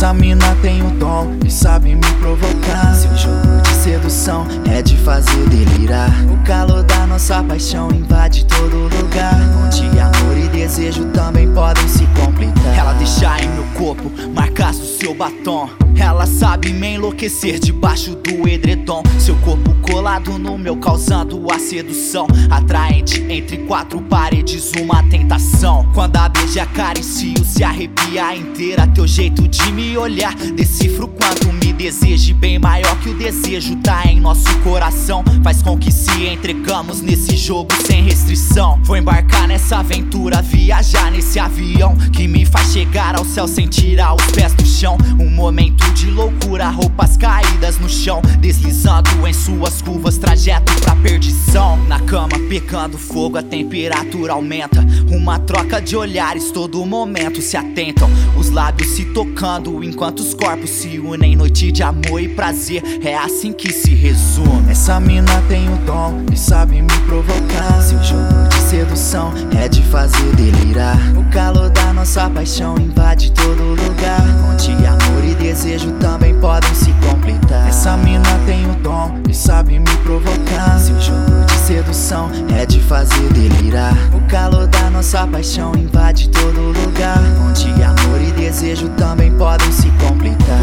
Essa mina tem o dom e sabe me provocar. Seu jogo de sedução é de fazer delirar. O calor da nossa paixão invade todo lugar. Onde amor e desejo também podem se complicar. Ela deixa em meu corpo marcas do seu batom. Ela sabe me enlouquecer debaixo do edredom. Seu corpo colado no meu, causando a sedução. Atraente entre quatro paredes, uma tentação. Quando a beija acaricio, se arrepia inteira. Teu jeito de me olhar, decifro quanto me deseje. Bem maior que o desejo, tá em nosso coração. Faz com que se entregamos nesse jogo sem restrição. Vou embarcar nessa aventura, viajar nesse avião que me faz chegar ao céu sem tirar os pés do chão. Um momento de loucura, roupas caídas no chão, deslizando em suas curvas, trajeto pra perdição. Na cama, pecando fogo, a temperatura aumenta. Uma troca de olhares, todo momento se atentam. Os lábios se tocando enquanto os corpos se unem. Noite de amor e prazer, é assim que se resume. Essa mina tem o dom e sabe me provocar. Seu jogo de sedução é de fazer delirar. O calor da nossa paixão invade todo lugar. Onde amor e desejo também podem se completar. Essa mina tem o dom e sabe me provocar. Seu jogo de sedução é de fazer delirar. O calor da nossa paixão invade todo lugar. Onde amor e desejo também podem se completar.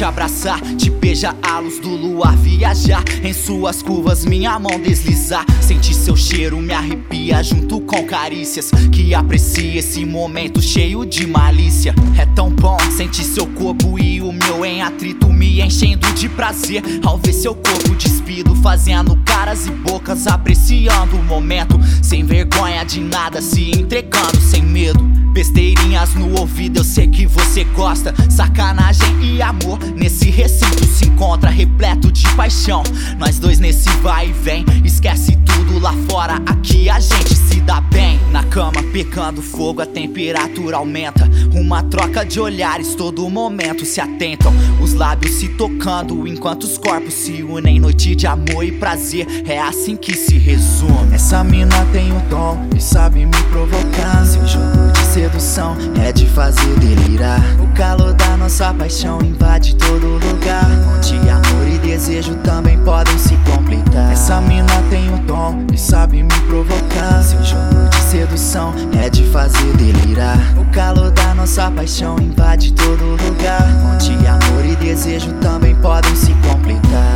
Te abraçar, te beijar a luz do luar, viajar em suas curvas, minha mão deslizar. Sentir seu cheiro me arrepia junto com carícias. Que aprecia esse momento cheio de malícia. É tão bom sentir seu corpo e o meu em atrito, me enchendo de prazer. Ao ver seu corpo despido, fazendo caras e bocas, apreciando o momento. Sem vergonha de nada, se entregando sem medo. Besteirinhas no ouvido, eu sei que você gosta. Sacanagem e amor nesse recinto se encontra repleto de paixão. Nós dois nesse vai e vem, esquece tudo lá fora. Aqui a gente se dá bem. Na cama, pecando fogo, a temperatura aumenta. Uma troca de olhares, todo momento se atentam. Os lábios se tocando enquanto os corpos se unem. Noite de amor e prazer, é assim que se resume. Essa mina tem o dom e sabe me provocar. Seu jogo de sedução é de fazer delirar. O calor da nossa paixão invade todo lugar. Onde amor e desejo também podem se completar. Essa mina tem o dom e sabe me provocar. Seu jogo de sedução é de fazer delirar. O calor da nossa paixão invade todo lugar. Onde amor e desejo também podem se completar.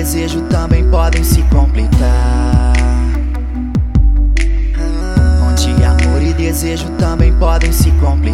Desejo também podem se completar. Onde amor e desejo também podem se completar.